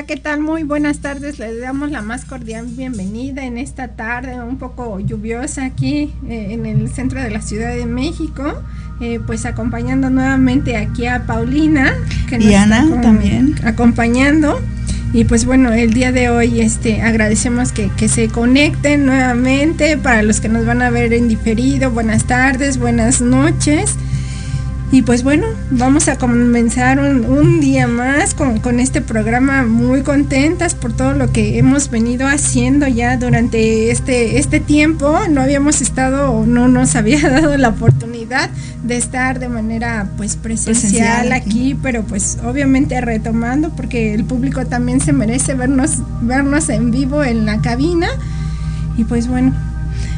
Hola, ¿qué tal? Muy buenas tardes. Les damos la más cordial bienvenida en esta tarde un poco lluviosa aquí eh, en el centro de la Ciudad de México. Eh, pues acompañando nuevamente aquí a Paulina. Que y Ana también. Acompañando. Y pues bueno, el día de hoy este, agradecemos que, que, se conecten nuevamente para los que nos van a ver en diferido. Buenas tardes, buenas noches. Y pues bueno, vamos a comenzar un, día más con, con, este programa muy contentas por todo lo que hemos venido haciendo ya durante este, este tiempo. No habíamos estado o no nos había dado la oportunidad de estar de manera pues presencial, aquí, pero pues obviamente retomando porque el público también se merece vernos, vernos en vivo en la cabina. Y pues bueno,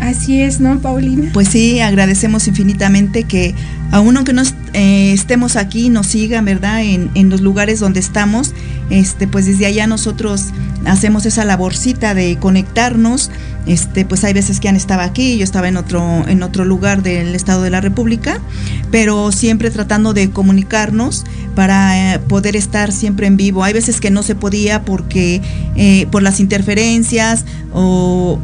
Así es, ¿no, Paulina? Pues sí, agradecemos infinitamente que aún aunque no eh, estemos aquí, nos sigan, ¿verdad? En, en, los lugares donde estamos, este, pues desde allá nosotros hacemos esa laborcita de conectarnos. Este, pues hay veces que han estado aquí, yo estaba en otro, en otro lugar del Estado de la República, pero siempre tratando de comunicarnos para eh, poder estar siempre en vivo. Hay veces que no se podía porque eh, por las interferencias o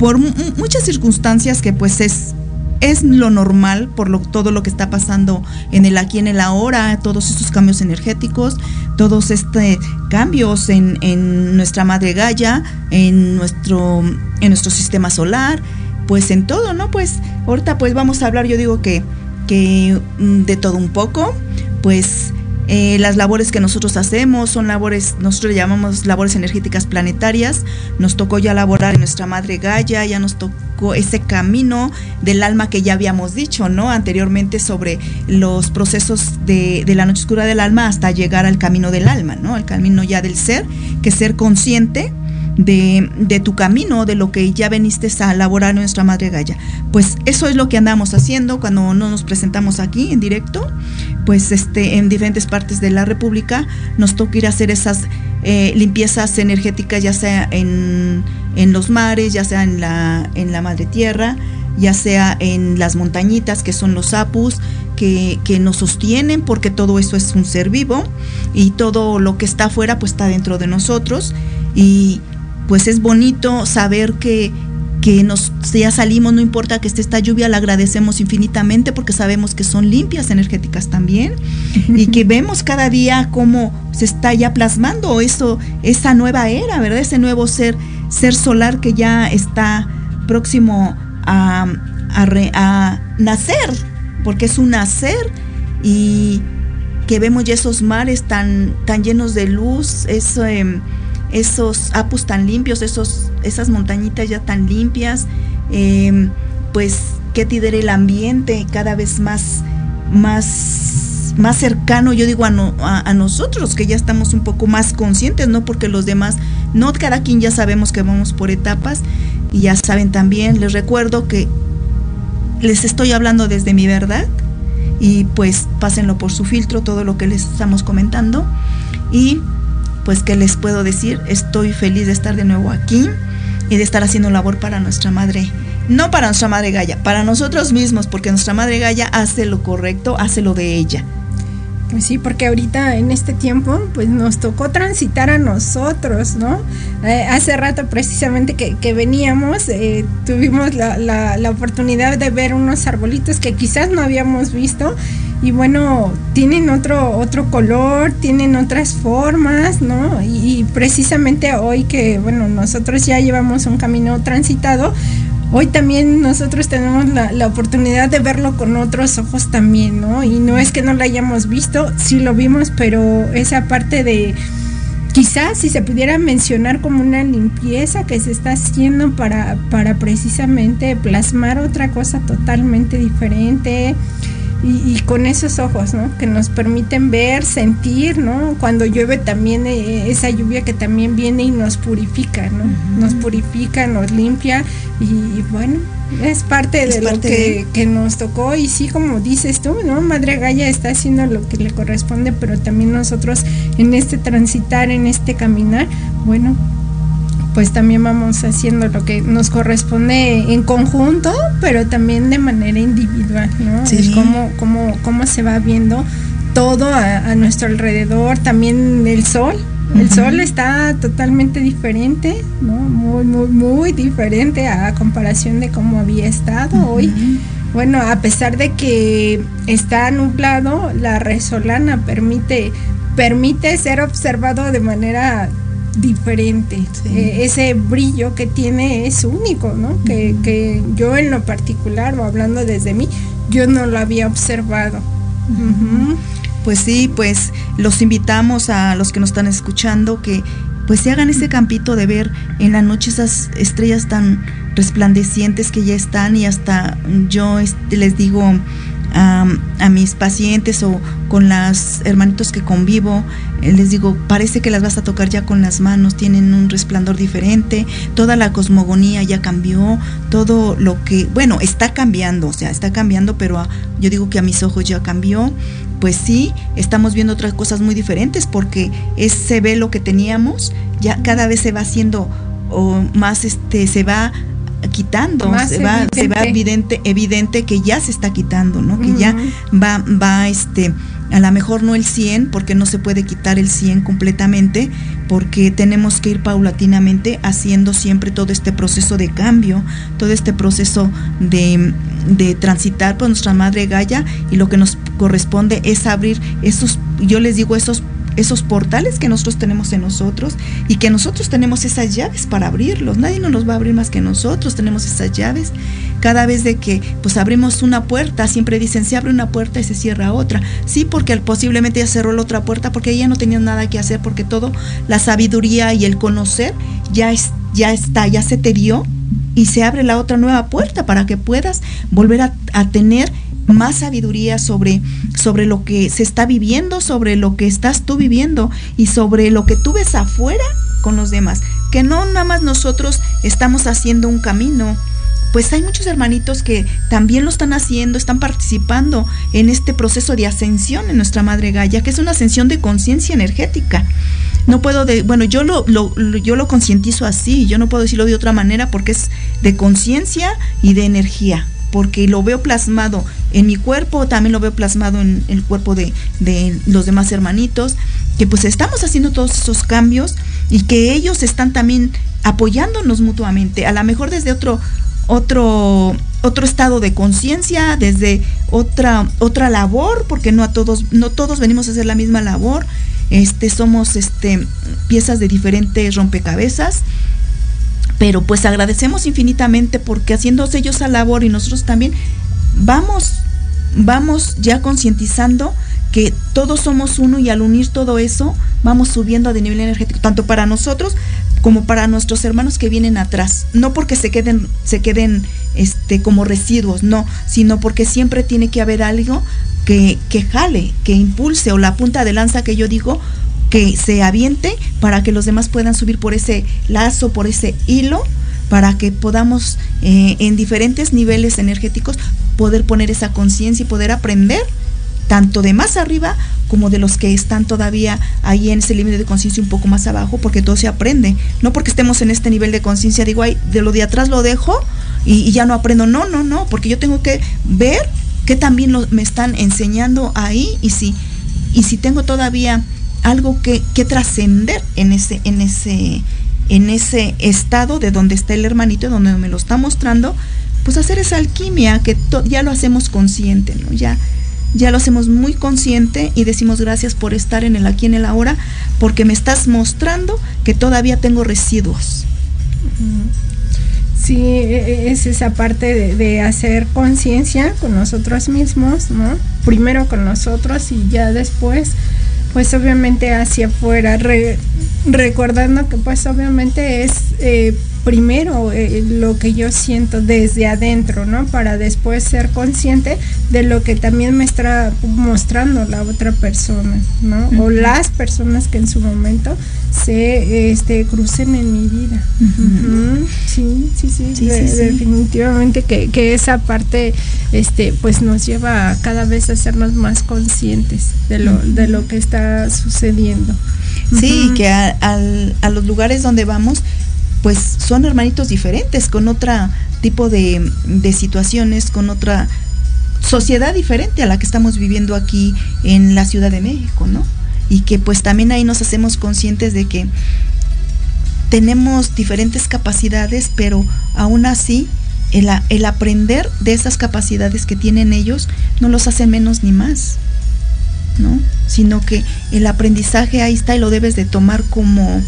por muchas circunstancias que pues es es lo normal por lo, todo lo que está pasando en el aquí en el ahora, todos estos cambios energéticos, todos estos cambios en, en, nuestra madre Gaia, en nuestro, en nuestro sistema solar, pues en todo, ¿no? Pues ahorita pues vamos a hablar, yo digo que, que mm, de todo un poco, pues eh, las labores que nosotros hacemos son labores, nosotros llamamos labores energéticas planetarias. Nos tocó ya laborar en nuestra madre Gaia, ya nos tocó ese camino del alma que ya habíamos dicho, ¿no? Anteriormente sobre los procesos de, de la noche oscura del alma hasta llegar al camino del alma, ¿no? Al camino ya del ser, que ser consciente de, tu camino, de lo que ya veniste a elaborar nuestra Madre Gaya. Pues eso es lo que andamos haciendo cuando no nos presentamos aquí en directo, pues este, en diferentes partes de la República nos toca ir a hacer esas eh, limpiezas energéticas, ya sea en, en, los mares, ya sea en la, en la Madre Tierra, ya sea en las montañitas que son los apus, que, que, nos sostienen, porque todo eso es un ser vivo y todo lo que está afuera pues está dentro de nosotros. Y, pues es bonito saber que, que nos ya salimos, no importa que esté esta lluvia, la agradecemos infinitamente porque sabemos que son limpias energéticas también y que vemos cada día cómo se está ya plasmando eso, esa nueva era, ¿verdad? Ese nuevo ser, ser solar que ya está próximo a, a, nacer, porque es un nacer y que vemos ya esos mares tan, tan llenos de luz, eso... Em, esos apus tan limpios, esos, esas montañitas ya tan limpias, em, pues qué te diré el ambiente cada vez más, más, más cercano, yo digo a, nosotros que ya estamos un poco más conscientes, ¿no? Porque los demás, no cada quien ya sabemos que vamos por etapas y ya saben también, les recuerdo que les estoy hablando desde mi verdad y pues pásenlo por su filtro todo lo que les estamos comentando y pues qué les puedo decir, estoy feliz de estar de nuevo aquí y de estar haciendo labor para nuestra madre, no para nuestra madre Gaia, para nosotros mismos, porque nuestra madre Gaia hace lo correcto, hace lo de ella. Pues sí, porque ahorita en este tiempo pues nos tocó transitar a nosotros, ¿no? Eh, hace rato precisamente que, veníamos, eh, tuvimos la, la, oportunidad de ver unos arbolitos que quizás no habíamos visto y bueno, tienen otro, otro color, tienen otras formas, ¿no? Y, precisamente hoy que, bueno, nosotros ya llevamos un camino transitado, hoy también nosotros tenemos la, la, oportunidad de verlo con otros ojos también, ¿no? Y no es que no lo hayamos visto, sí lo vimos, pero esa parte de quizás si se pudiera mencionar como una limpieza que se está haciendo para, para precisamente plasmar otra cosa totalmente diferente, y, con esos ojos, ¿no? Que nos permiten ver, sentir, ¿no? Cuando llueve también eh, esa lluvia que también viene y nos purifica, ¿no? Nos purifica, nos limpia y, bueno, es parte de lo que, que, nos tocó y sí, como dices tú, ¿no? Madre Gaya está haciendo lo que le corresponde, pero también nosotros en este transitar, en este caminar, bueno, pues también vamos haciendo lo que nos corresponde en conjunto, pero también de manera individual, ¿no? Es como, como, cómo se va viendo todo a, nuestro alrededor, también el sol. El sol está totalmente diferente, ¿no? Muy, muy, muy diferente a comparación de cómo había estado hoy. Bueno, a pesar de que está nublado, la resolana permite, permite ser observado de manera diferente. Eh, ese brillo que tiene es único, ¿no? Que, yo en lo particular, o hablando desde mí, yo no lo había observado. Pues sí, pues los invitamos a los que nos están escuchando que pues se hagan ese campito de ver en la noche esas estrellas tan resplandecientes que ya están y hasta yo les digo a, mis pacientes o con las hermanitos que convivo, eh, les digo, parece que las vas a tocar ya con las manos, tienen un resplandor diferente, toda la cosmogonía ya cambió, todo lo que, bueno, está cambiando, o sea, está cambiando, pero yo digo que a mis ojos ya cambió. Pues sí, estamos viendo otras cosas muy diferentes porque ese velo que teníamos ya cada vez se va haciendo o más este se va quitando, se va, se va evidente, evidente que ya se está quitando, ¿no? Que ya va, va este, a lo mejor no el 100, porque no se puede quitar el 100 completamente, porque tenemos que ir paulatinamente haciendo siempre todo este proceso de cambio, todo este proceso de, de transitar por nuestra madre Gaia y lo que nos corresponde es abrir esos, yo les digo, esos esos portales que nosotros tenemos en nosotros y que nosotros tenemos esas llaves para abrirlos. Nadie nos va a abrir más que nosotros, tenemos esas llaves. Cada vez de que pues abrimos una puerta, siempre dicen, se abre una puerta y se cierra otra. Sí, porque posiblemente ya cerró la otra puerta porque ya no tenía nada que hacer porque todo la sabiduría y el conocer ya, es, ya está, ya se te dio y se abre la otra nueva puerta para que puedas volver a tener más sabiduría sobre, sobre lo que se está viviendo, sobre lo que estás tú viviendo y sobre lo que tú ves afuera con los demás. Que no nada más nosotros estamos haciendo un camino, pues hay muchos hermanitos que también lo están haciendo, están participando en este proceso de ascensión en nuestra Madre Gaia, que es una ascensión de conciencia energética. No puedo, de, bueno, yo lo, lo yo lo concientizo así, yo no puedo decirlo de otra manera porque es de conciencia y de energía porque lo veo plasmado en mi cuerpo, también lo veo plasmado en el cuerpo de, los demás hermanitos, que pues estamos haciendo todos esos cambios y que ellos están también apoyándonos mutuamente, a lo mejor desde otro, otro, otro estado de conciencia, desde otra, otra labor, porque no a todos, no todos venimos a hacer la misma labor, este, somos este, piezas de diferentes rompecabezas pero pues agradecemos infinitamente porque haciéndose ellos esa labor y nosotros también vamos, vamos ya concientizando que todos somos uno y al unir todo eso vamos subiendo de nivel energético, tanto para nosotros como para nuestros hermanos que vienen atrás. No porque se queden, se queden este, como residuos, no, sino porque siempre tiene que haber algo que, que jale, que impulse, o la punta de lanza que yo digo, que se aviente para que los demás puedan subir por ese lazo, por ese hilo, para que podamos eh, en diferentes niveles energéticos poder poner esa conciencia y poder aprender tanto de más arriba como de los que están todavía ahí en ese límite de conciencia un poco más abajo, porque todo se aprende. No porque estemos en este nivel de conciencia, digo, ay, de lo de atrás lo dejo y, ya no aprendo. No, no, no, porque yo tengo que ver que también me están enseñando ahí y si, y si tengo todavía algo que, que trascender en ese, en ese, en ese estado de donde está el hermanito, donde me lo está mostrando, pues hacer esa alquimia que ya lo hacemos consciente, ¿no? Ya, ya lo hacemos muy consciente y decimos gracias por estar en el aquí en el ahora, porque me estás mostrando que todavía tengo residuos. Sí, e, e, es esa parte de, de hacer conciencia con nosotros mismos, ¿no? Primero con nosotros y ya después pues obviamente hacia afuera, recordando que pues obviamente es eh, primero eh, lo que yo siento desde adentro, ¿no? Para después ser consciente de lo que también me está mostrando la otra persona, ¿no? O las personas que en su momento se este, crucen en mi vida. Sí, sí, sí, definitivamente que, que, esa parte este, pues nos lleva a cada vez a sernos más conscientes de lo, de lo que está sucediendo. Sí, que a, a los lugares donde vamos pues son hermanitos diferentes, con otro tipo de, situaciones, con otra sociedad diferente a la que estamos viviendo aquí en la Ciudad de México, ¿no? Y que pues también ahí nos hacemos conscientes de que tenemos diferentes capacidades, pero aún así el, el, aprender de esas capacidades que tienen ellos no los hace menos ni más, ¿no? Sino que el aprendizaje ahí está y lo debes de tomar como,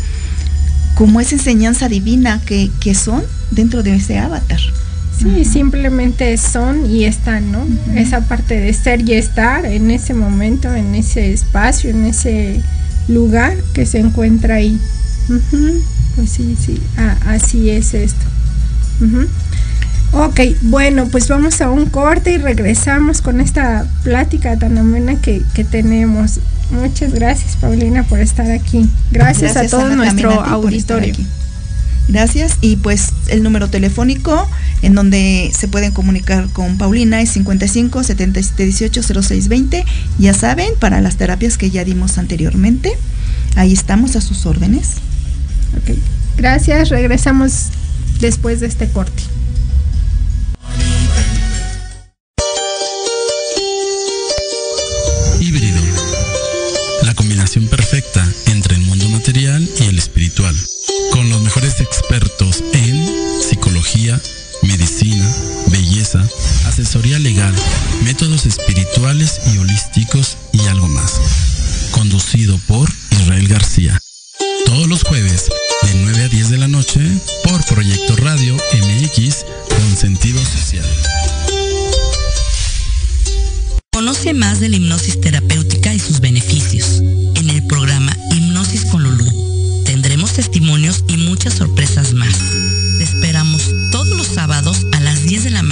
como esa enseñanza divina que, son dentro de ese avatar. Sí, simplemente son y están, ¿no? Esa parte de ser y estar en ese momento, en ese espacio, en ese lugar que se encuentra ahí. Pues sí, sí, así es esto. Ok, bueno, pues vamos a un corte y regresamos con esta plática tan amena que, que tenemos. Muchas gracias, Paulina, por estar aquí. Gracias, a todo nuestro auditorio. Gracias. Y pues el número telefónico en donde se pueden comunicar con Paulina es 55 77 18 06 20. Ya saben, para las terapias que ya dimos anteriormente. Ahí estamos a sus órdenes. Gracias. Regresamos después de este corte. Métodos espirituales y holísticos y algo más. Conducido por Israel García. Todos los jueves de 9 a 10 de la noche por Proyecto Radio MX con sentido social. Conoce más de la hipnosis terapéutica y sus beneficios en el programa Hipnosis con Lulú. Tendremos testimonios y muchas sorpresas más. Te esperamos todos los sábados a las 10 de la mañana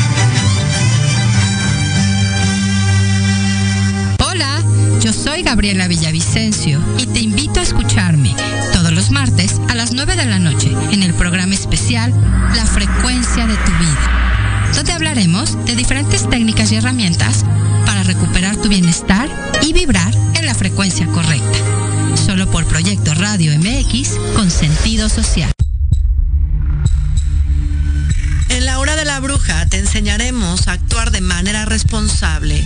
Soy Gabriela Villavicencio y te invito a escucharme todos los martes a las 9 de la noche en el programa especial La frecuencia de tu vida, donde hablaremos de diferentes técnicas y herramientas para recuperar tu bienestar y vibrar en la frecuencia correcta. Solo por Proyecto Radio MX con sentido social. bruja te enseñaremos a actuar de manera responsable.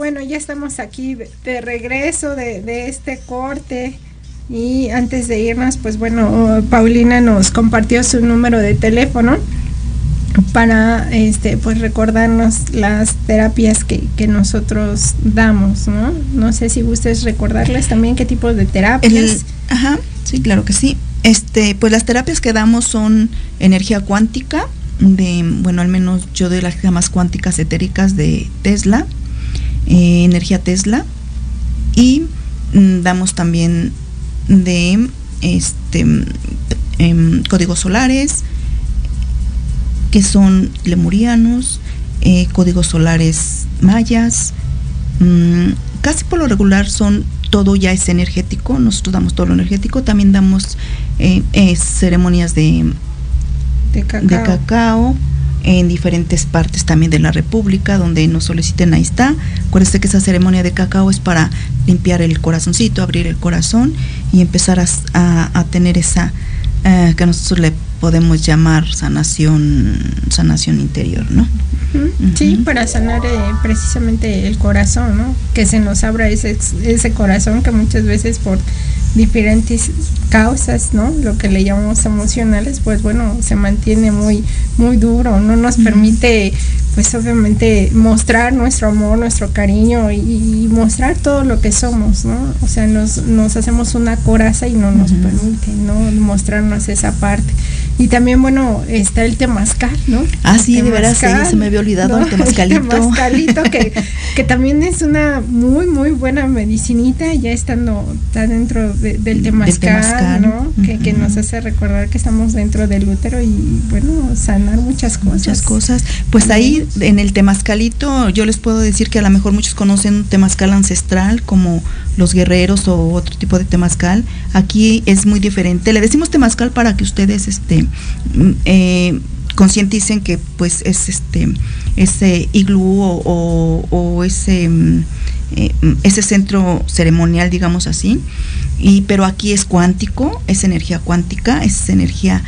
Bueno, ya estamos aquí de regreso de, este corte Y antes de irnos, pues bueno, Paulina nos compartió su número de teléfono para este pues recordarnos las terapias que, que, nosotros damos, ¿no? No sé si gustes recordarles también qué tipo de terapias. ajá, sí, claro que sí. Este, pues las terapias que damos son energía cuántica, de, bueno, al menos yo de las gamas cuánticas etéricas de Tesla, eh, energía Tesla, y mm, damos también de este em, códigos solares, que son lemurianos, eh, códigos solares mayas, mm, casi por lo regular son todo ya es energético, nosotros damos todo lo energético, también damos eh, eh, ceremonias de, de cacao. En diferentes partes también de la República, donde nos soliciten, ahí está. Acuérdense que esa ceremonia de cacao es para limpiar el corazoncito, abrir el corazón y empezar a, tener esa, que nosotros le podemos llamar sanación, sanación interior, ¿no? Sí, para sanar eh, precisamente el corazón, ¿no? Que se nos abra ese, ese corazón que muchas veces por diferentes causas, ¿no? Lo que le llamamos emocionales, pues bueno, se mantiene muy, muy duro, no nos permite, pues obviamente, mostrar nuestro amor, nuestro cariño y, mostrar todo lo que somos, ¿no? O sea, nos, nos hacemos una coraza y no nos permite, ¿no? Mostrarnos esa parte. Y también, bueno, está el temazcal, ¿no? Ah, sí, de veras, se me había olvidado el temazcalito. El temazcalito, que, que también es una muy, muy buena medicinita, ya estando, está dentro del temazcal, ¿no? que, nos hace recordar que estamos dentro del útero y, bueno, sanar muchas cosas. Muchas cosas. Pues ahí, en el temazcalito, yo les puedo decir que a lo mejor muchos conocen un temazcal ancestral, como los guerreros o otro tipo de temazcal. Aquí es muy diferente. Le decimos temazcal para que ustedes, este, eh, concienticen que pues es este ese iglú o, ese mm, eh, ese centro ceremonial digamos así. Y pero aquí es cuántico es energía cuántica es energía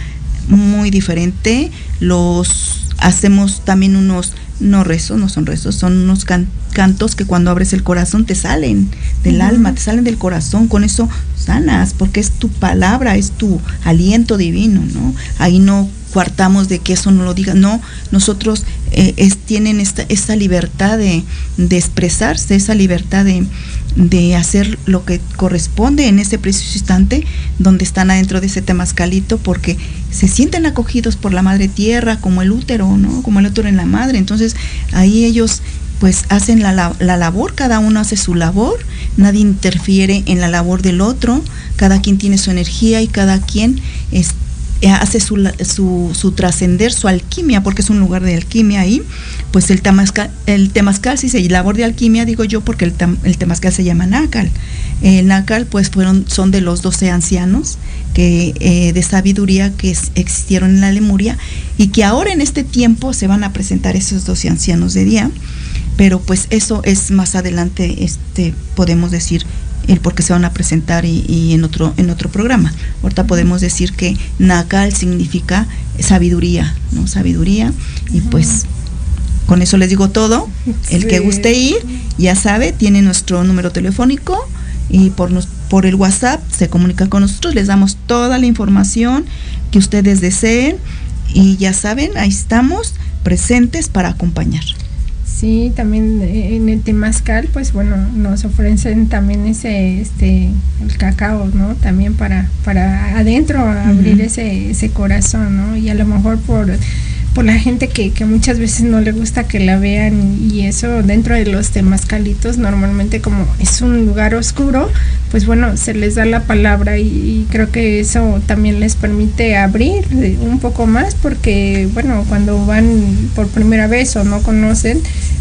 muy diferente. Los hacemos también unos no rezos, no son rezos, son unos cantos que cuando abres el corazón te salen del alma, te salen del corazón, con eso sanas, porque es tu palabra, es tu aliento divino, ¿no? Ahí no cuartamos de que eso no lo diga, no, nosotros eh, tienen esta, esta libertad de, de expresarse, esa libertad de, de hacer lo que corresponde en ese preciso instante donde están adentro de ese temascalito porque se sienten acogidos por la madre tierra como el útero, ¿no? Como el útero en la madre. Entonces ahí ellos pues hacen la, la, labor, cada uno hace su labor, nadie interfiere en la labor del otro, cada quien tiene su energía y cada quien este, hace su, su, su trascender, su alquimia, porque es un lugar de alquimia ahí, pues el temazcal, el temazcal si se labor de alquimia, digo yo, porque el, el temazcal se llama nácal. El nácal, pues fueron, son de los doce ancianos que, eh, de sabiduría que existieron en la Lemuria y que ahora en este tiempo se van a presentar esos doce ancianos de día, pero pues eso es más adelante, este, podemos decir, el por qué se van a presentar y, en otro en otro programa. Ahorita podemos decir que Nakal significa sabiduría, ¿no? Sabiduría y pues con eso les digo todo. El que guste ir, ya sabe, tiene nuestro número telefónico y por por el WhatsApp se comunica con nosotros, les damos toda la información que ustedes deseen y ya saben, ahí estamos presentes para acompañar. Sí, también eh, en el temazcal, pues bueno, nos ofrecen también ese, este, el cacao, ¿no? También para, para adentro abrir ese, ese corazón, ¿no? Y a lo mejor por por la gente que, que, muchas veces no le gusta que la vean y eso dentro de los temazcalitos normalmente como es un lugar oscuro pues bueno se les da la palabra y, creo que eso también les permite abrir un poco más porque bueno cuando van por primera vez o no conocen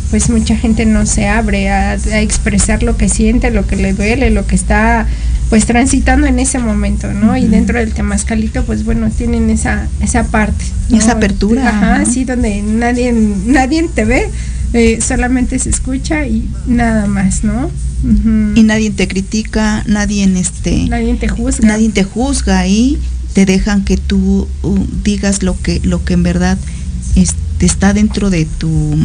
pues mucha gente no se abre a, a expresar lo que siente lo que le duele lo que está pues transitando en ese momento, ¿no? Y dentro del temazcalito, pues bueno, tienen esa, esa parte. Esa apertura. Ajá, sí, donde nadie, nadie te ve, eh, solamente se escucha y nada más, ¿no? Y nadie te critica, nadie en este... Nadie te juzga. Nadie te juzga y te dejan que tú uh, digas lo que, lo que en verdad está dentro de tu,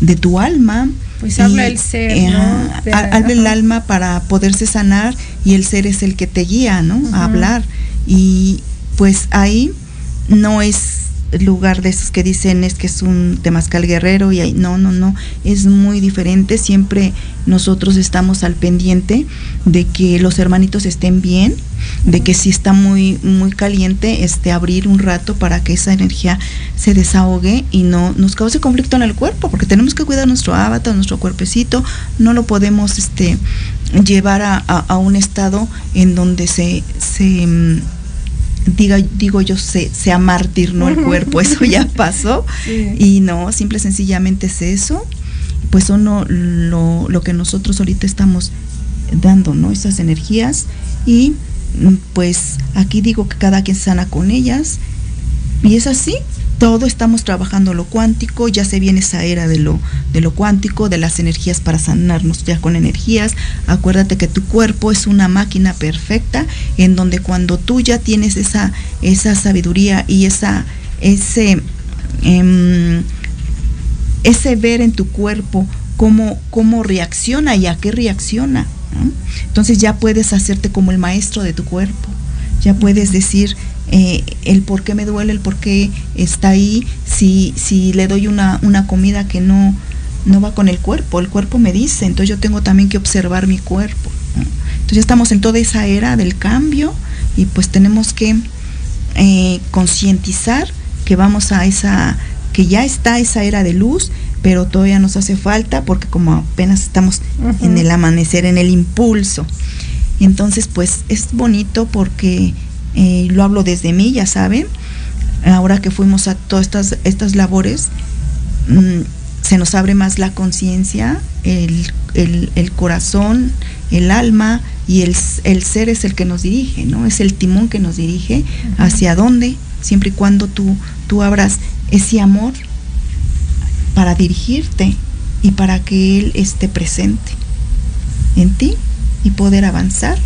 de tu alma Pues habla el ser, ¿no? habla el alma para poderse sanar y el ser es el que te guía, ¿no? A hablar. Y pues ahí no es lugar de esos que dicen es que es un temazcal guerrero y ahí no, no, no, es muy diferente, siempre nosotros estamos al pendiente de que los hermanitos estén bien, de que si está muy muy caliente, este abrir un rato para que esa energía se desahogue y no nos cause conflicto en el cuerpo, porque tenemos que cuidar nuestro avatar, nuestro cuerpecito, no lo podemos este llevar a, a un estado en donde se, se mm, diga, digo yo, se, sea mártir, ¿no? El cuerpo, eso ya pasó. Y no, simple sencillamente es eso. Pues son lo, lo que nosotros ahorita estamos dando, ¿no? Esas energías. Y pues aquí digo que cada quien sana con ellas. Y es así, todo estamos trabajando lo cuántico, ya se viene esa era de lo, de lo cuántico, de las energías para sanarnos ya con energías. Acuérdate que tu cuerpo es una máquina perfecta en donde cuando tú ya tienes esa, esa sabiduría y esa, ese, em, ese ver en tu cuerpo cómo, cómo reacciona y a qué reacciona. Entonces ya puedes hacerte como el maestro de tu cuerpo. Ya puedes decir, eh, el por qué me duele, el por qué está ahí, si, si le doy una, una comida que no, no va con el cuerpo, el cuerpo me dice, entonces yo tengo también que observar mi cuerpo. Entonces ya estamos en toda esa era del cambio y pues tenemos que eh, concientizar que vamos a esa, que ya está esa era de luz, pero todavía nos hace falta porque como apenas estamos en el amanecer, en el impulso. Entonces pues es bonito porque eh, lo hablo desde mí, ya saben, ahora que fuimos a todas estas, estas labores, mm, se nos abre más la conciencia, el, corazón, el alma y el, ser es el que nos dirige, ¿no? Es el timón que nos dirige hacia dónde, siempre y cuando tú, tú abras ese amor para dirigirte y para que Él esté presente en ti y poder avanzar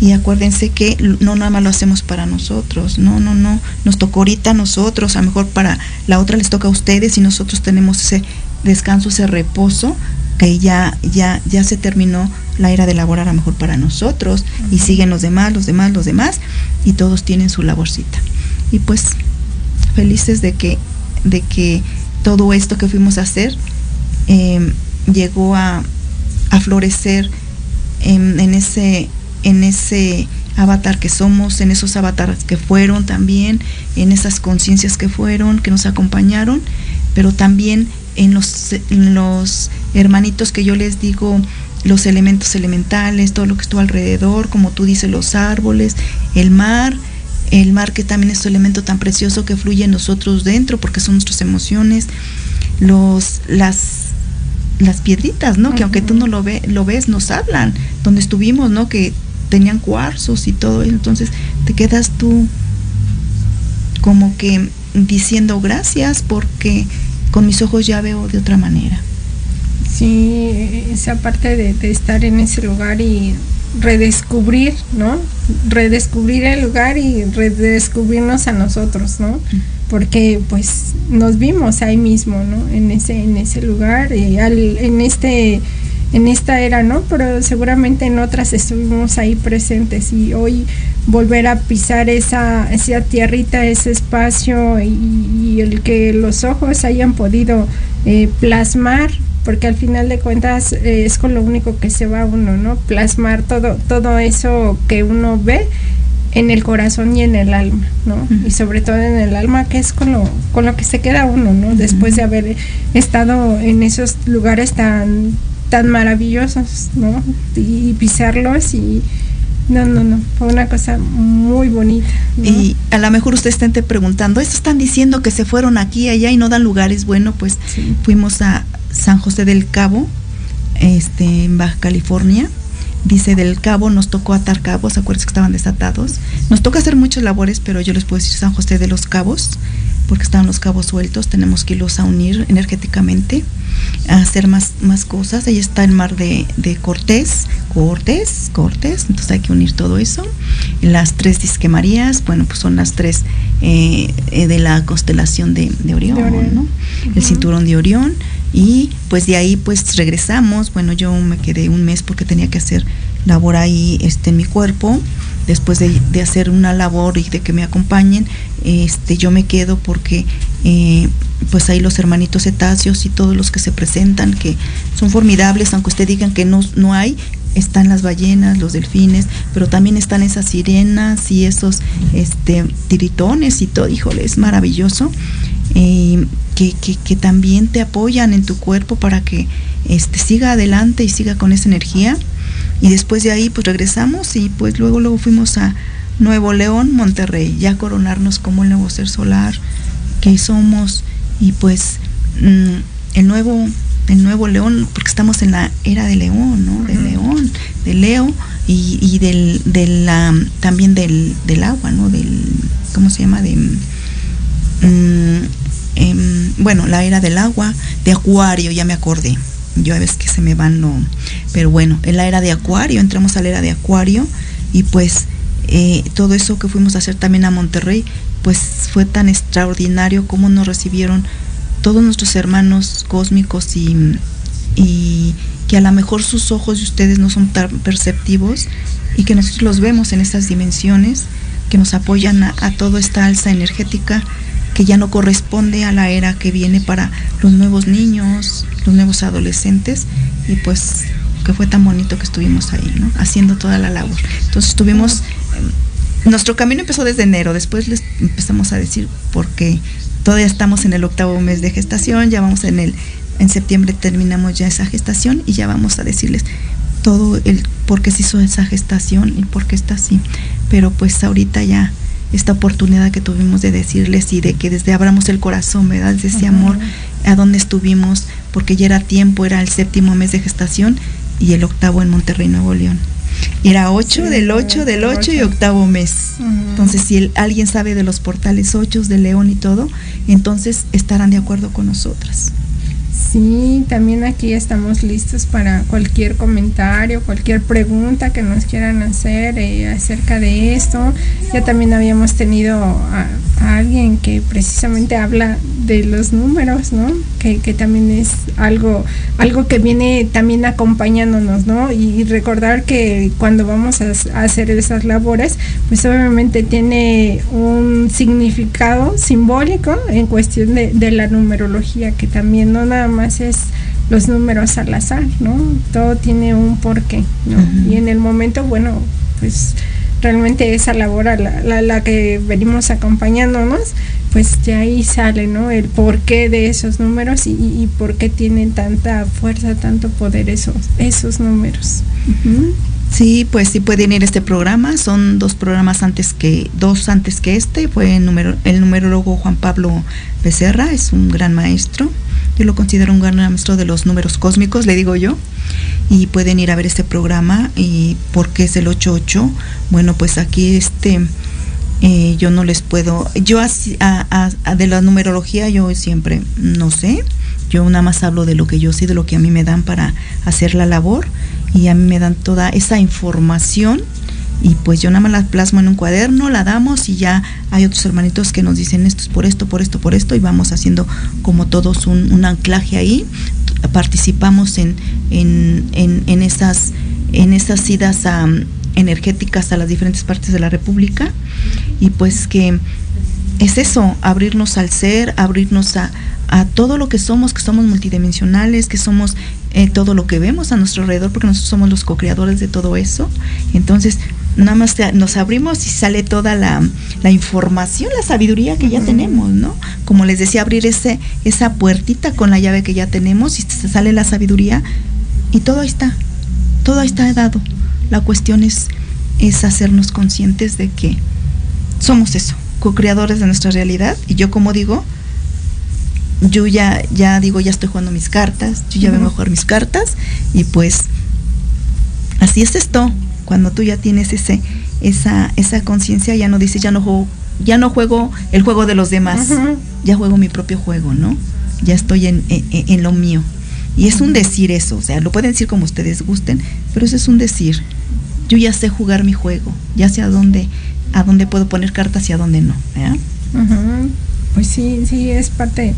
y acuérdense que no nada más lo hacemos para nosotros, no, no, no, nos tocó ahorita a nosotros, a lo mejor para la otra les toca a ustedes y nosotros tenemos ese descanso, ese reposo, que ya, ya, ya se terminó la era de laborar a lo mejor para nosotros y siguen los demás, los demás, los demás y todos tienen su laborcita. Y pues felices de que, de que todo esto que fuimos a hacer em, llegó a, a florecer en, en ese en ese avatar que somos, en esos avatares que fueron también, en esas conciencias que fueron, que nos acompañaron, pero también en los, los hermanitos que yo les digo, los elementos elementales, todo lo que estuvo alrededor, como tú dices, los árboles, el mar, el mar que también es un elemento tan precioso que fluye en nosotros dentro, porque son nuestras emociones, los, las, las piedritas, ¿no? Que aunque tú no lo, ve, lo ves, nos hablan, donde estuvimos, ¿no? Que tenían cuarzos y todo eso. Entonces te quedas tú como que diciendo gracias porque con mis ojos ya veo de otra manera. Sí, esa parte de, de estar en ese lugar y redescubrir, ¿no? Redescubrir el lugar y redescubrirnos a nosotros, ¿no? Porque pues nos vimos ahí mismo, ¿no? En ese, en ese lugar y al, en este en esta era, ¿no? Pero seguramente en otras estuvimos ahí presentes y hoy volver a pisar esa, esa tierrita, ese espacio y, el que los ojos hayan podido eh, plasmar, porque al final de cuentas eh, es con lo único que se va uno, ¿no? Plasmar todo, todo eso que uno ve en el corazón y en el alma, ¿no? Y sobre todo en el alma, que es con lo, con lo que se queda uno, ¿no? Después de haber estado en esos lugares tan tan maravillosos, ¿no? Y pisarlos y no, no, no, fue una cosa muy bonita. Y a lo mejor usted estén preguntando, estos están diciendo que se fueron aquí, allá y no dan lugares. Bueno, pues fuimos a San José del Cabo, este, en Baja California. Dice del Cabo, nos tocó atar cabos, acuérdense que estaban desatados. Nos toca hacer muchas labores, pero yo les puedo decir San José de los Cabos. Porque están los cabos sueltos, tenemos que irlos a unir energéticamente, a hacer más, más cosas. Ahí está el mar de, de Cortés, Cortés, Cortés, entonces hay que unir todo eso. Las tres disquemarías, bueno, pues son las tres eh, eh, de la constelación de, Orión, ¿no? El cinturón de Orión. Y pues de ahí pues regresamos, bueno, yo me quedé un mes porque tenía que hacer labor ahí este, mi cuerpo después de, hacer una labor y de que me acompañen, este, yo me quedo porque eh, pues ahí los hermanitos cetáceos y todos los que se presentan, que son formidables, aunque usted digan que no, no hay, están las ballenas, los delfines, pero también están esas sirenas y esos este, tiritones y todo, híjole, es maravilloso. Eh, que, que, también te apoyan en tu cuerpo para que este, siga adelante y siga con esa energía. Y después de ahí pues regresamos y pues luego luego fuimos a Nuevo León, Monterrey, ya coronarnos como el nuevo ser solar que somos. Y pues mm, el nuevo el nuevo león porque estamos en la era de león no de león de leo y, y del, la también del, del, agua no del cómo se llama de mm, em, bueno la era del agua de acuario ya me acordé yo a veces que se me van, no. Pero bueno, en la era de Acuario, entramos a la era de Acuario y pues eh, todo eso que fuimos a hacer también a Monterrey, pues fue tan extraordinario como nos recibieron todos nuestros hermanos cósmicos y, y que a lo mejor sus ojos de ustedes no son tan perceptivos y que nosotros los vemos en esas dimensiones que nos apoyan a, a toda esta alza energética que ya no corresponde a la era que viene para los nuevos niños, los nuevos adolescentes y pues que fue tan bonito que estuvimos ahí, ¿no? Haciendo toda la labor. Entonces estuvimos, em, nuestro camino empezó desde enero, después les empezamos a decir porque todavía estamos en el octavo mes de gestación, ya vamos en el, en septiembre terminamos ya esa gestación y ya vamos a decirles todo el por qué se hizo esa gestación y por qué está así. Pero pues ahorita ya esta oportunidad que tuvimos de decirles y de que desde abramos el corazón, ¿verdad? Desde ese amor a donde estuvimos, porque ya era tiempo, era el séptimo mes de gestación y el octavo en Monterrey, Nuevo León. Era ocho del ocho del ocho y octavo mes. Entonces, si alguien sabe de los portales ocho de León y todo, entonces estarán de acuerdo con nosotras. Sí, también aquí estamos listos para cualquier comentario, cualquier pregunta que nos quieran hacer eh, acerca de esto. Ya también habíamos tenido a, alguien que precisamente habla de los números, ¿no? Que, también es algo, algo que viene también acompañándonos, ¿no? Y, recordar que cuando vamos a, hacer esas labores, pues obviamente tiene un significado simbólico en cuestión de, de la numerología, que también no nada más es los números al azar, ¿no? Todo tiene un porqué, ¿no? Y en el momento, bueno, pues realmente esa labor a la, la, que venimos acompañándonos, pues de ahí sale, ¿no? El porqué de esos números y, y por qué tienen tanta fuerza, tanto poder esos, esos números. Sí, pues sí pueden ir a este programa. Son dos programas antes que, dos antes que este. Fue el, número, el numerólogo Juan Pablo Becerra, es un gran maestro. Yo lo considero un gran maestro de los números cósmicos, le digo yo. Y pueden ir a ver este programa. ¿Y por qué es el 88? Bueno, pues aquí este... Eh, yo no les puedo, yo así, de la numerología yo siempre no sé, yo nada más hablo de lo que yo sé, de lo que a mí me dan para hacer la labor y a mí me dan toda esa información y pues yo nada más la plasmo en un cuaderno, la damos y ya hay otros hermanitos que nos dicen esto es por esto, por esto, por esto y vamos haciendo como todos un, anclaje ahí. Participamos en, en, esas, en esas idas energéticas a las diferentes partes de la República y pues que es eso, abrirnos al ser, abrirnos a, a todo lo que somos, que somos multidimensionales, que somos eh, todo lo que vemos a nuestro alrededor, porque nosotros somos los co-creadores de todo eso. Entonces, nada más nos abrimos y sale toda la, información, la sabiduría que ya tenemos, ¿no? Como les decía, abrir ese, esa puertita con la llave que ya tenemos y sale la sabiduría y todo ahí está, todo ahí está dado. La cuestión es, es hacernos conscientes de que somos eso, co-creadores de nuestra realidad y yo como digo, yo ya, ya digo, ya estoy jugando mis cartas, yo ya vengo a jugar mis cartas y pues así es esto. Cuando tú ya tienes ese, esa, esa conciencia, ya no dices, ya no juego, ya no juego el juego de los demás. ya juego mi propio juego, ¿no? Ya estoy en, en, lo mío. Y es un decir eso, o sea, lo pueden decir como ustedes gusten, pero eso es un decir. Yo ya sé jugar mi juego, ya sé a dónde, a dónde puedo poner cartas y a dónde no. Pues sí, sí, es parte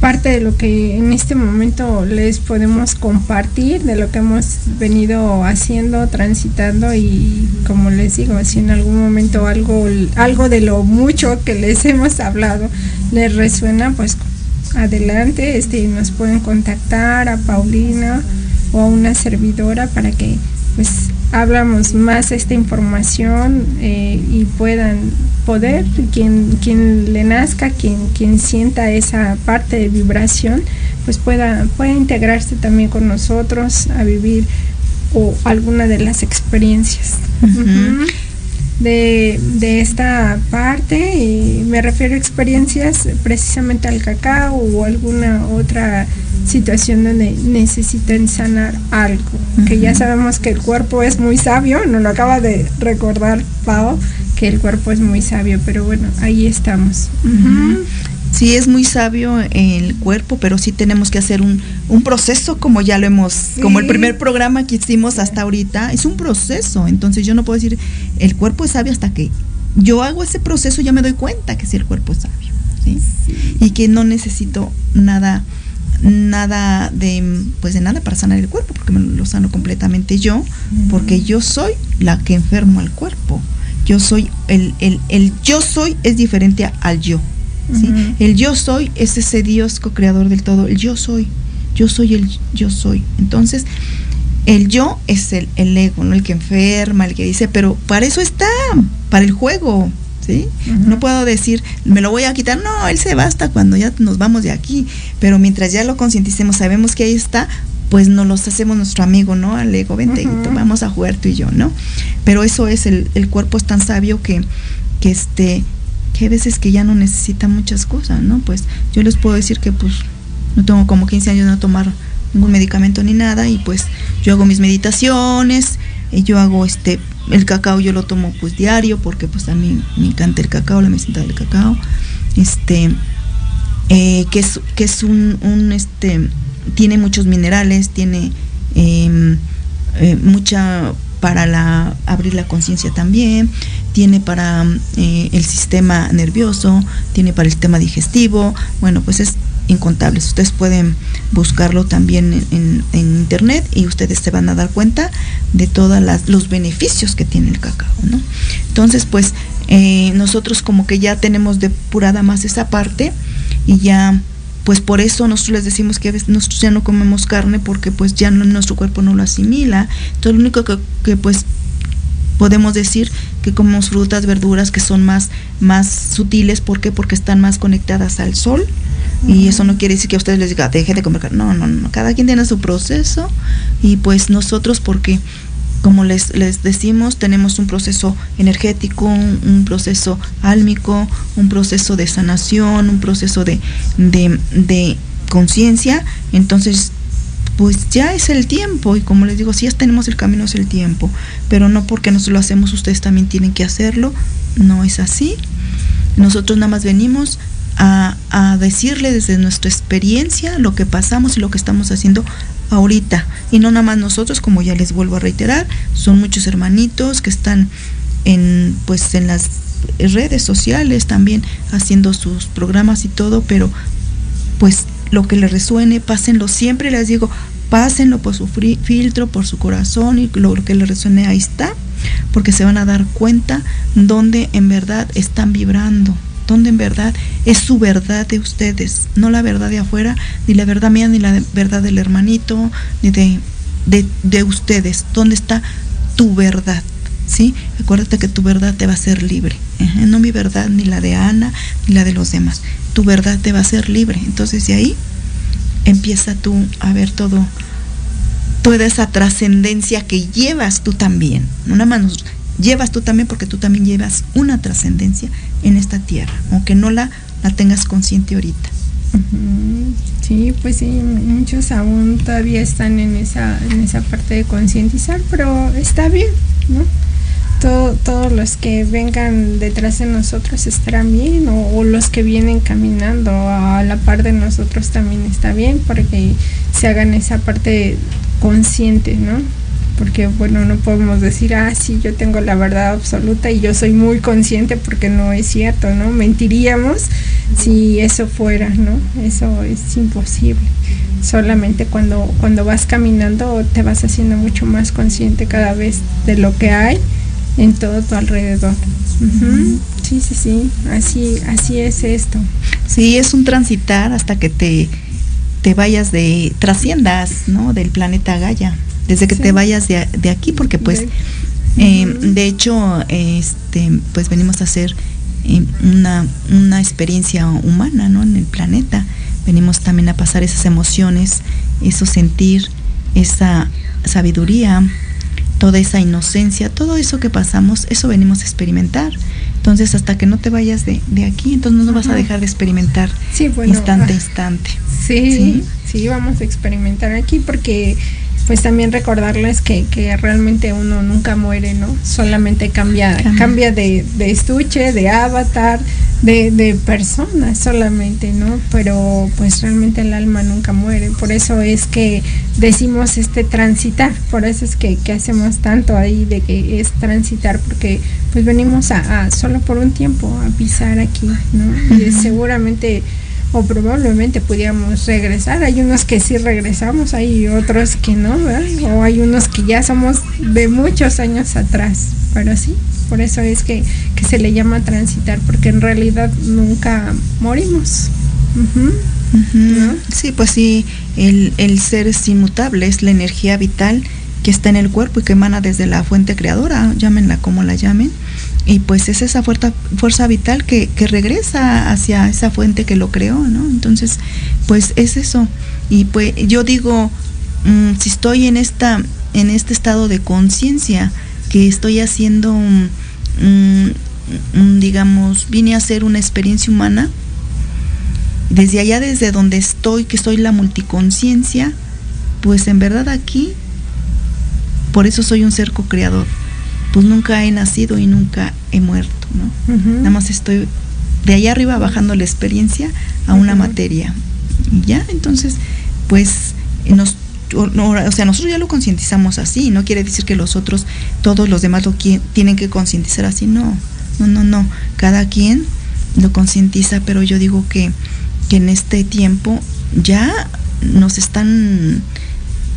parte de lo que en este momento les podemos compartir, de lo que hemos venido haciendo, transitando y como les digo, si en algún momento algo, algo de lo mucho que les hemos hablado les resuena, pues adelante, este, nos pueden contactar a Paulina o a una servidora para que pues hablamos más esta información eh, y puedan poder, quien, quien le nazca, quien, quien sienta esa parte de vibración, pues pueda, pueda integrarse también con nosotros a vivir o alguna de las experiencias. De, de, esta parte y me refiero a experiencias precisamente al cacao o alguna otra situación donde necesitan sanar algo, que ya sabemos que el cuerpo es muy sabio, nos lo acaba de recordar Pau, que el cuerpo es muy sabio, pero bueno, ahí estamos. Sí, es muy sabio el cuerpo, pero sí tenemos que hacer un, un proceso como ya lo hemos, como el primer programa que hicimos hasta ahorita, es un proceso, entonces yo no puedo decir el cuerpo es sabio hasta que yo hago ese proceso, ya me doy cuenta que sí el cuerpo es sabio, ¿sí? Y que no necesito nada nada de pues de nada para sanar el cuerpo porque me lo sano completamente yo porque yo soy la que enfermo al cuerpo. Yo soy el, el, el yo soy es diferente al yo ¿sí? el yo soy es ese Dios co-creador del todo. El yo soy yo soy el yo soy. Entonces el yo es el, el ego no el que enferma el que dice pero para eso está para el juego no puedo decir, me lo voy a quitar, no, él se basta cuando ya nos vamos de aquí, pero mientras ya lo concienticemos, sabemos que ahí está, pues nos los hacemos nuestro amigo, ¿no? Al ego, vente, vamos a jugar tú y yo, ¿no? Pero eso es, el, el cuerpo es tan sabio que, que este, que hay veces que ya no necesita muchas cosas, ¿no? Pues yo les puedo decir que pues no tengo como 15 años de no tomar ningún medicamento ni nada y pues yo hago mis meditaciones, y yo hago este el cacao yo lo tomo pues diario porque pues a mí me encanta el cacao, la medicina del cacao. Este, eh, que es, que es un, este, tiene muchos minerales, tiene em, eh, mucha para abrir la conciencia también, tiene para eh, el sistema nervioso, tiene para el sistema digestivo, bueno, pues es incontables. Ustedes pueden buscarlo también en, internet y ustedes se van a dar cuenta de todos los beneficios que tiene el cacao, ¿no? Entonces, pues eh, nosotros como que ya tenemos depurada más esa parte y ya pues por eso nosotros les decimos que nosotros ya no comemos carne porque pues ya nuestro cuerpo no lo asimila. Entonces lo único que pues podemos decir que comemos frutas, verduras que son más, más sutiles, ¿por qué? Porque están más conectadas al sol y eso no quiere decir que a ustedes les diga, deje de comer. No, no, no. Cada quien tiene su proceso. Y pues nosotros, porque como les, les decimos, tenemos un proceso energético, un, proceso álmico, un proceso de sanación, un proceso de, de, de conciencia. Entonces, pues ya es el tiempo. Y como les digo, si ya tenemos el camino, es el tiempo. Pero no porque nosotros lo hacemos, ustedes también tienen que hacerlo. No es así. Nosotros nada más venimos a, decirle desde nuestra experiencia lo que pasamos y lo que estamos haciendo ahorita. Y no nada más nosotros, como ya les vuelvo a reiterar, son muchos hermanitos que están en, pues, en las redes sociales también haciendo sus programas y todo, pero pues lo que les resuene, pásenlo siempre, les digo, pásenlo por su filtro, por su corazón y lo que les resuene ahí está, porque se van a dar cuenta donde en verdad están vibrando donde en verdad es su verdad de ustedes, no la verdad de afuera, ni la verdad mía, ni la verdad del hermanito, ni de, de, ustedes, dónde está tu verdad. ¿Sí? Acuérdate que tu verdad te va a ser libre. No mi verdad, ni la de Ana, ni la de los demás. Tu verdad te va a ser libre. Entonces de ahí empieza tú a ver todo, toda esa trascendencia que llevas tú también. No nada más llevas tú también porque tú también llevas una trascendencia en esta tierra, aunque no la, la tengas consciente ahorita. Sí, pues sí, muchos aún todavía están en esa, en esa parte de concientizar, pero está bien, ¿no? Todo, todos los que vengan detrás de nosotros estarán bien o, los que vienen caminando a la par de nosotros también está bien porque se hagan esa parte consciente, ¿no? Porque bueno, no podemos decir, ah, sí, yo tengo la verdad absoluta y yo soy muy consciente porque no es cierto, ¿no? Mentiríamos si eso fuera, ¿no? Eso es imposible. Solamente cuando, cuando vas caminando te vas haciendo mucho más consciente cada vez de lo que hay en todo tu alrededor. Sí, sí, sí, así, así es esto. Sí, es un transitar hasta que te, te vayas de, trasciendas, ¿no? Del planeta Gaia, desde que te vayas de, de, aquí, porque pues, de, eh, hecho, este, pues venimos a hacer eh, una, una experiencia humana, ¿no? En el planeta. Venimos también a pasar esas emociones, eso sentir, esa sabiduría, toda esa inocencia, todo eso que pasamos, eso venimos a experimentar. Entonces, hasta que no te vayas de, aquí, entonces no vas a dejar de experimentar instante a instante. Sí, sí, vamos a experimentar aquí porque pues también recordarles que, que, realmente uno nunca muere, ¿no? Solamente cambia, cambia, de, de, estuche, de avatar, de, de persona solamente, ¿no? Pero pues realmente el alma nunca muere. Por eso es que decimos este transitar, por eso es que, que hacemos tanto ahí de que es transitar, porque pues venimos a, solo por un tiempo a pisar aquí, ¿no? Y seguramente o probablemente pudiéramos regresar. Hay unos que sí regresamos, hay otros que no, o hay unos que ya somos de muchos años atrás, pero sí, por eso es que, se le llama transitar, porque en realidad nunca morimos. Sí, pues sí, el, el ser es inmutable, es la energía vital que está en el cuerpo y que emana desde la fuente creadora, llámenla como la llamen y pues es esa fuerza, vital que, regresa hacia esa fuente que lo creó, ¿no? Entonces, pues es eso. Y pues yo digo, mm, si estoy en esta, en este estado de conciencia, que estoy haciendo, digamos, vine a hacer una experiencia humana, desde allá, desde donde estoy, que soy la multiconciencia, pues en verdad aquí, por eso soy un ser co-creador pues nunca he nacido y nunca he muerto, ¿no? Nada más estoy de allá arriba bajando la experiencia a una materia. Y ya, entonces, pues nos o sea, nosotros ya lo concientizamos así, no quiere decir que los otros, todos los demás lo tienen que concientizar así, no, no, no, no, cada quien lo concientiza, pero yo digo que, que en este tiempo ya nos están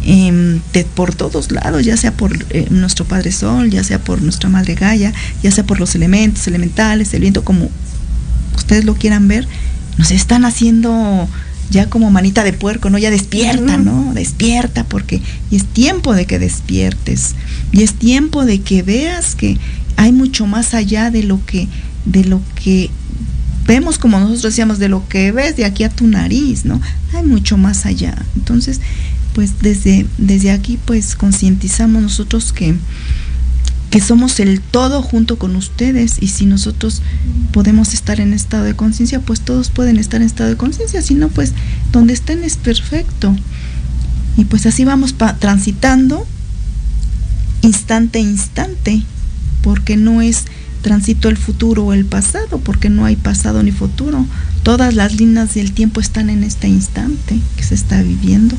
Em, por todos lados, ya sea por eh, nuestro Padre Sol, ya sea por nuestra Madre Gaia, ya sea por los elementos elementales, el viento, como ustedes lo quieran ver, nos están haciendo ya como manita de puerco, ¿no? Ya despierta, ¿no? Despierta porque y es tiempo de que despiertes y es tiempo de que veas que hay mucho más allá de lo que de lo que vemos como nosotros decíamos de lo que ves de aquí a tu nariz, ¿no? Hay mucho más allá. Entonces, pues desde, desde aquí pues concientizamos nosotros que, que somos el todo junto con ustedes y si nosotros podemos estar en estado de conciencia, pues todos pueden estar en estado de conciencia, si no, pues donde estén es perfecto. Y pues así vamos transitando instante a instante, porque no es transito el futuro o el pasado, porque no hay pasado ni futuro. Todas las líneas del tiempo están en este instante que se está viviendo.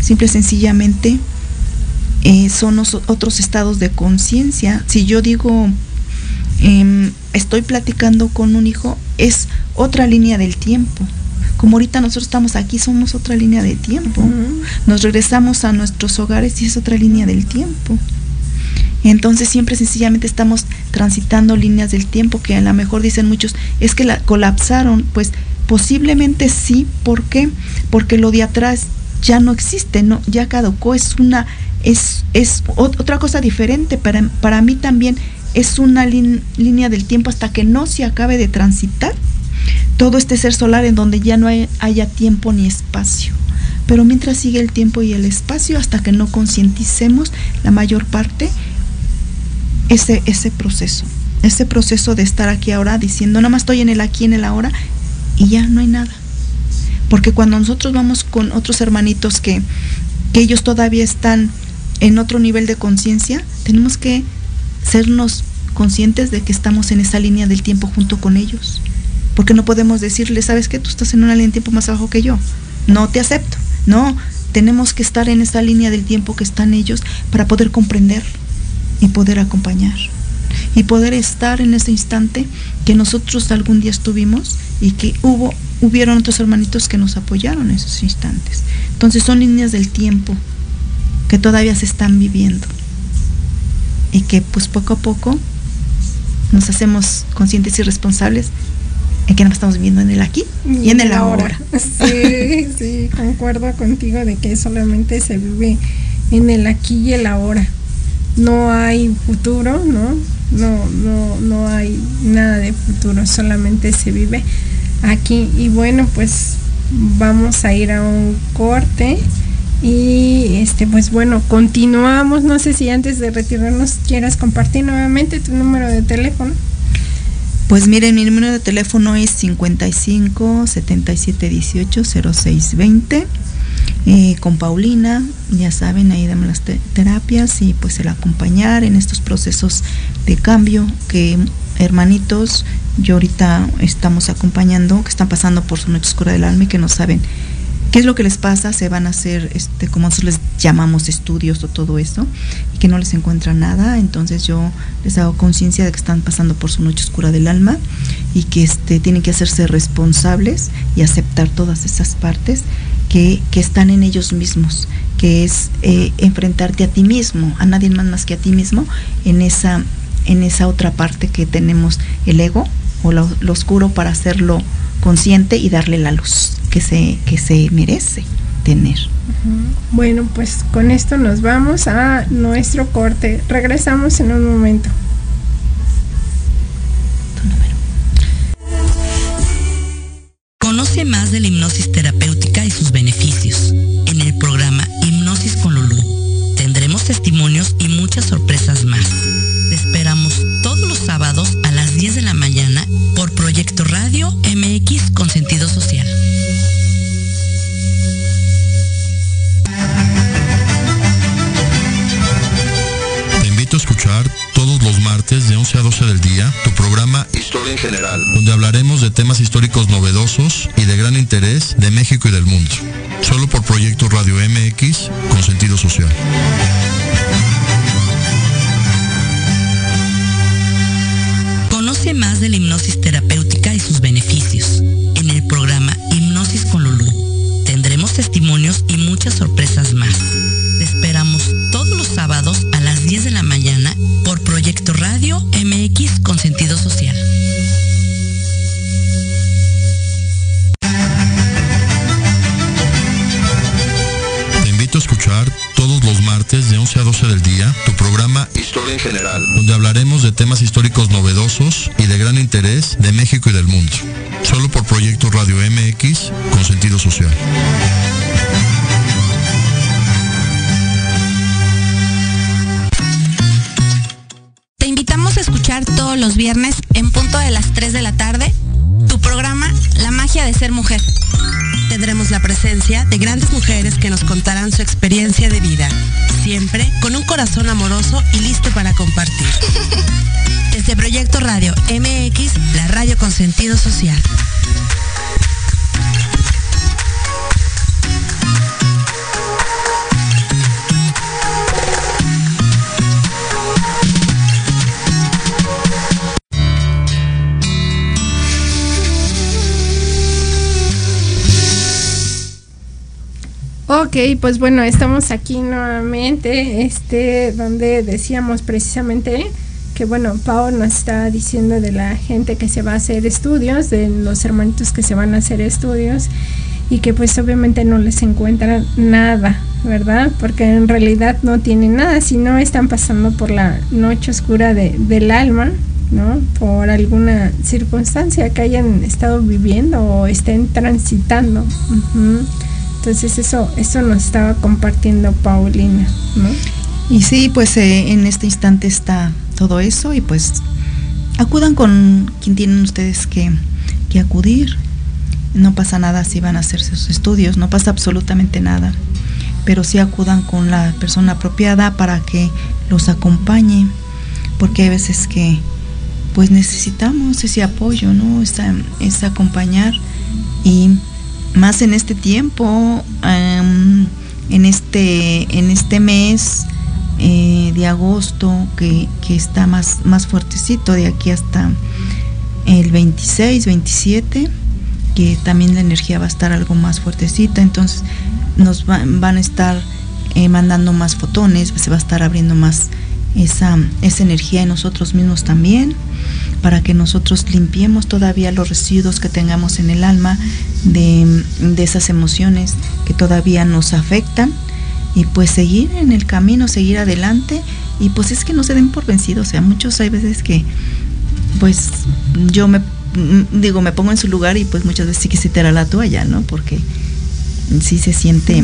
Simple y sencillamente eh, son otros estados de conciencia. Si yo digo, em, estoy platicando con un hijo, es otra línea del tiempo. Como ahorita nosotros estamos aquí, somos otra línea de tiempo. Nos regresamos a nuestros hogares y es otra línea del tiempo. Entonces siempre sencillamente estamos transitando líneas del tiempo que a lo mejor dicen muchos, es que la colapsaron, pues posiblemente sí, ¿por qué? Porque lo de atrás ya no existe, no, ya caducó, es una, es, es otra cosa diferente. Para, para mí también es una línea del tiempo hasta que no se acabe de transitar todo este ser solar en donde ya no haya tiempo ni espacio. Pero mientras sigue el tiempo y el espacio, hasta que no concienticemos la mayor parte, ese, ese proceso, ese proceso de estar aquí ahora diciendo, nada más estoy en el aquí, en el ahora, y ya no hay nada. Porque cuando nosotros vamos con otros hermanitos que, ellos todavía están en otro nivel de conciencia, tenemos que sernos conscientes de que estamos en esa línea del tiempo junto con ellos. Porque no podemos decirle, sabes que tú estás en una línea de tiempo más abajo que yo. No te acepto. No, tenemos que estar en esa línea del tiempo que están ellos para poder comprender y poder acompañar. Y poder estar en ese instante que nosotros algún día estuvimos y que hubo, hubieron otros hermanitos que nos apoyaron en esos instantes. Entonces son líneas del tiempo que todavía se están viviendo y que pues poco a poco nos hacemos conscientes y responsables en que no estamos viviendo en el aquí y, en el ahora. Sí, sí, concuerdo contigo de que solamente se vive en el aquí y el ahora. No hay futuro, ¿no? No, no, no hay nada de futuro, solamente se vive aquí. Y bueno, pues vamos a ir a un corte. Y este, pues bueno, continuamos. No sé si antes de retirarnos quieras compartir nuevamente tu número de teléfono. Pues miren, mi número de teléfono es 55 77 18 06 20. Con Paulina, ya saben, ahí damos las terapias y pues el acompañar en estos procesos de cambio que hermanitos, yo ahorita estamos acompañando, que están pasando por su noche oscura del alma y que no saben qué es lo que les pasa, se van a hacer, este, como nosotros les llamamos estudios o todo eso, y que no les encuentra nada, entonces yo les hago conciencia de que están pasando por su noche oscura del alma y que este, tienen que hacerse responsables y aceptar todas esas partes que, están en ellos mismos, que es eh, enfrentarte a ti mismo, a nadie más más que a ti mismo, en esa, en esa otra parte que tenemos el ego o lo oscuro para hacerlo consciente y darle la luz que se, que se merece tener. Bueno, pues con esto nos vamos a nuestro corte. Regresamos en un momento. Conoce más de la hipnosis terapéutica muchas sorpresas más. Te esperamos todos los sábados a las 10 de la mañana por Proyecto Radio MX con sentido social. Te invito a escuchar todos los martes de 11 a 12 del día tu programa Historia en General, donde hablaremos de temas históricos novedosos y de gran interés de México y del mundo. Solo por Proyecto Radio MX con sentido social. Más de la hipnosis terapéutica y sus beneficios en el programa Hipnosis con Lulú. Tendremos testimonios y muchas sorpresas más. Te esperamos todos los sábados a las 10 de la mañana por Proyecto Radio MX con sentido social. Invito a escuchar todos los martes de 11 a 12 del día tu programa Historia en General, donde hablaremos de temas históricos novedosos y de gran interés de México y del mundo. Solo por Proyecto Radio MX con sentido social. Te invitamos a escuchar todos los viernes en punto de las 3 de la tarde tu programa La magia de ser mujer tendremos la presencia de grandes mujeres que nos contarán su experiencia de vida, siempre con un corazón amoroso y listo para compartir. Desde Proyecto Radio MX, la radio con sentido social. Ok, pues bueno, estamos aquí nuevamente, este, donde decíamos precisamente que bueno, Pau nos está diciendo de la gente que se va a hacer estudios, de los hermanitos que se van a hacer estudios y que pues obviamente no les encuentran nada, ¿verdad? Porque en realidad no tienen nada, sino están pasando por la noche oscura de, del alma, ¿no? Por alguna circunstancia que hayan estado viviendo o estén transitando. Entonces eso, eso nos estaba compartiendo Paulina, ¿no? Y sí, pues eh, en este instante está todo eso y pues acudan con quien tienen ustedes que, que acudir. No pasa nada si van a hacerse sus estudios, no pasa absolutamente nada. Pero sí acudan con la persona apropiada para que los acompañe, porque hay veces que pues necesitamos ese apoyo, ¿no? Esa, ese acompañar y más en este tiempo, en, este, en este mes eh, de agosto que, está más, más fuertecito de aquí hasta el 26, 27, que también la energía va a estar algo más fuertecita, entonces nos van a estar eh, mandando más fotones, se va a estar abriendo más esa, esa energía en nosotros mismos también, para que nosotros limpiemos todavía los residuos que tengamos en el alma de, esas emociones que todavía nos afectan y pues seguir en el camino, seguir adelante. Y pues es que no se den por vencidos, o sea, muchos hay veces que pues yo me digo, me pongo en su lugar y pues muchas veces sí que se la toalla, ¿no? Porque sí se siente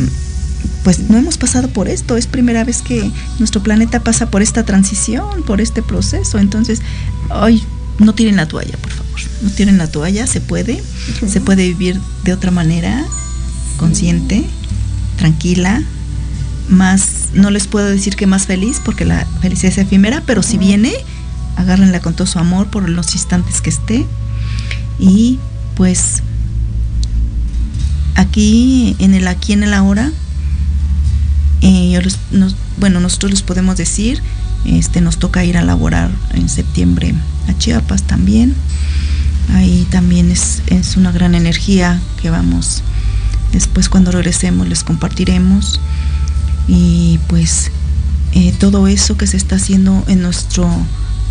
pues no hemos pasado por esto, es primera vez que nuestro planeta pasa por esta transición, por este proceso, entonces, hoy no tiren la toalla, por favor, no tiren la toalla, se puede, se puede vivir de otra manera, consciente, tranquila, más, no les puedo decir que más feliz, porque la felicidad es efímera, pero si viene, agárrenla con todo su amor por los instantes que esté. Y pues aquí en el aquí en el ahora eh, bueno, nosotros les podemos decir, este, nos toca ir a laborar en septiembre a Chiapas también. Ahí también es, una gran energía que vamos, después cuando regresemos les compartiremos. Y pues eh, todo eso que se está haciendo en nuestro,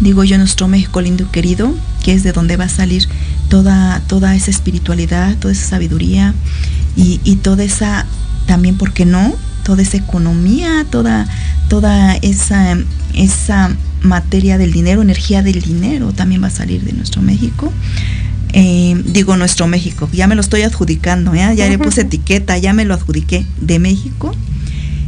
digo yo, nuestro México lindo y querido, que es de donde va a salir toda, toda esa espiritualidad, toda esa sabiduría y, toda esa, también, ¿por qué no? toda esa economía, toda, toda esa, esa materia del dinero, energía del dinero también va a salir de nuestro México. Eh, digo nuestro México, ya me lo estoy adjudicando, ya le puse etiqueta, ya me lo adjudiqué de México.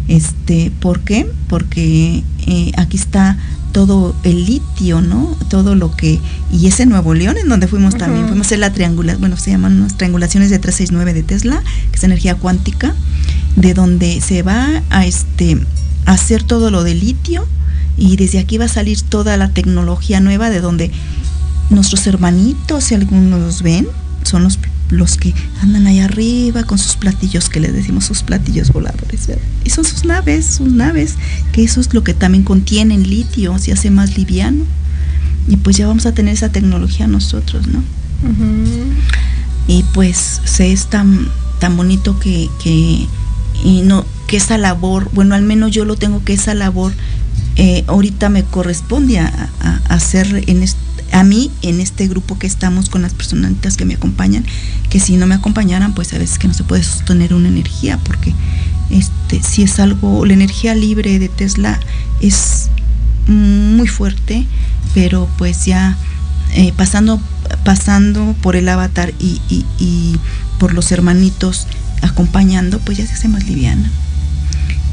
Este, ¿Por qué? Porque eh, aquí está todo el litio, ¿no? Todo lo que... Y ese Nuevo León, en donde fuimos también, fuimos hacer la triangulación, bueno, se llaman unas triangulaciones de 369 de Tesla, que es energía cuántica, de donde se va a, este, hacer todo lo de litio y desde aquí va a salir toda la tecnología nueva de donde nuestros hermanitos, si algunos los ven, son los los que andan ahí arriba con sus platillos, que les decimos sus platillos voladores. Y son sus naves, sus naves, que eso es lo que también contienen litio, se hace más liviano. Y pues ya vamos a tener esa tecnología nosotros, ¿no? Y pues se es tan, tan bonito que, que, y no, que esa labor, bueno, al menos yo lo tengo que esa labor eh, ahorita me corresponde a, hacer en a mí en este grupo que estamos con las personitas que me acompañan, que si no me acompañaran, pues a veces que no se puede sostener una energía, porque este, si es algo, la energía libre de Tesla es muy fuerte, pero pues ya eh, pasando, pasando por el avatar y, y por los hermanitos acompañando, pues ya se hace más liviana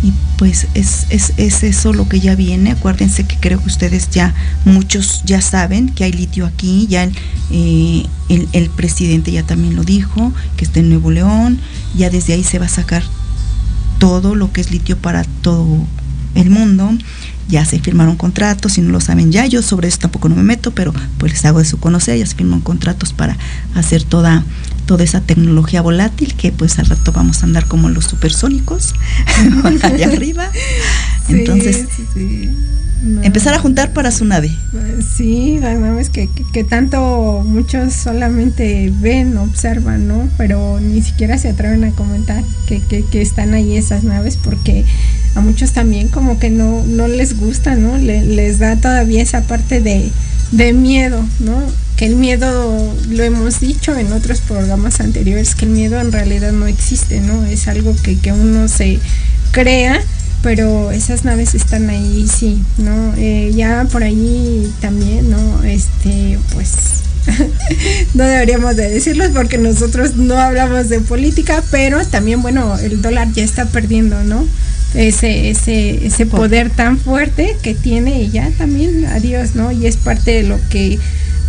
y pues es, es, eso lo que ya viene. Acuérdense que creo que ustedes ya, muchos ya saben que hay litio aquí, ya eh, el, el, presidente ya también lo dijo, que está en Nuevo León, ya desde ahí se va a sacar todo lo que es litio para todo el mundo. Ya se firmaron contratos, si no lo saben ya, yo sobre eso tampoco no me meto, pero pues les hago de su conocer, ya se firman contratos para hacer toda toda esa tecnología volátil que pues al rato vamos a andar como los supersónicos allá arriba. Entonces, empezar a juntar para su nave. Sí, las naves que, que, tanto muchos solamente ven, observan, ¿no? Pero ni siquiera se atreven a comentar que, que, están ahí esas naves porque a muchos también como que no, no les gusta, ¿no? les da todavía esa parte de, de miedo, ¿no? que el miedo, lo hemos dicho en otros programas anteriores, que el miedo en realidad no existe, ¿no? Es algo que, que uno se crea, pero esas naves están ahí, sí, ¿no? Eh, ya por ahí también, ¿no? Este, pues no deberíamos de decirlos porque nosotros no hablamos de política, pero también, bueno, el dólar ya está perdiendo, ¿no? Ese, ese, ese poder tan fuerte que tiene ya también, adiós, ¿no? Y es parte de lo que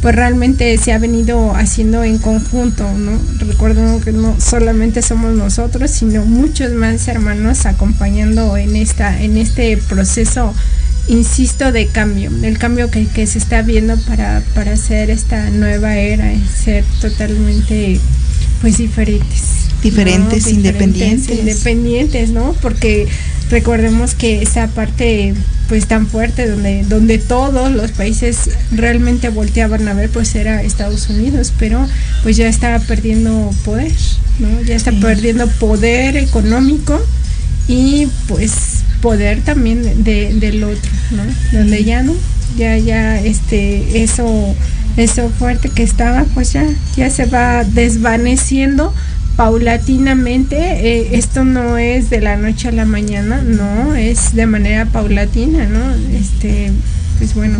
pues realmente se ha venido haciendo en conjunto, ¿no? Recuerdo que no solamente somos nosotros, sino muchos más hermanos acompañando en esta, en este proceso insisto, de cambio, el cambio que, que se está viendo para, para hacer esta nueva era, ser totalmente pues diferentes. Diferentes, independientes. Independientes, ¿no? Porque recordemos que esa parte pues tan fuerte donde donde todos los países realmente volteaban a ver pues era Estados Unidos pero pues ya está perdiendo poder no ya está perdiendo poder económico y pues poder también de, del otro no donde ya no ya ya este eso eso fuerte que estaba pues ya ya se va desvaneciendo paulatinamente, eh, esto no es de la noche a la mañana, no, es de manera paulatina, ¿no? Este, pues bueno,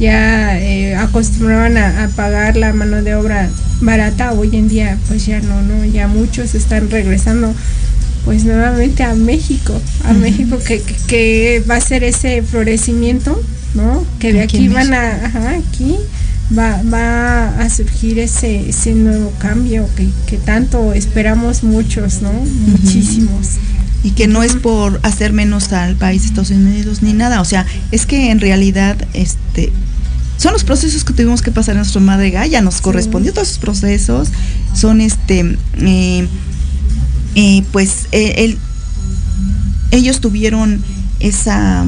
ya eh, acostumbraban a, pagar la mano de obra barata, hoy en día pues ya no, no, ya muchos están regresando pues nuevamente a México, a México que, que, va a ser ese florecimiento, ¿no? Que de aquí, van a, ajá, aquí va, va a surgir ese, ese nuevo cambio que, que tanto esperamos muchos, ¿no? Muchísimos. Y que no es por hacer menos al país de Estados Unidos ni nada, o sea, es que en realidad este son los procesos que tuvimos que pasar en nuestra madre Gaia, nos correspondió todos esos procesos, son este eh, eh, pues eh, ellos tuvieron esa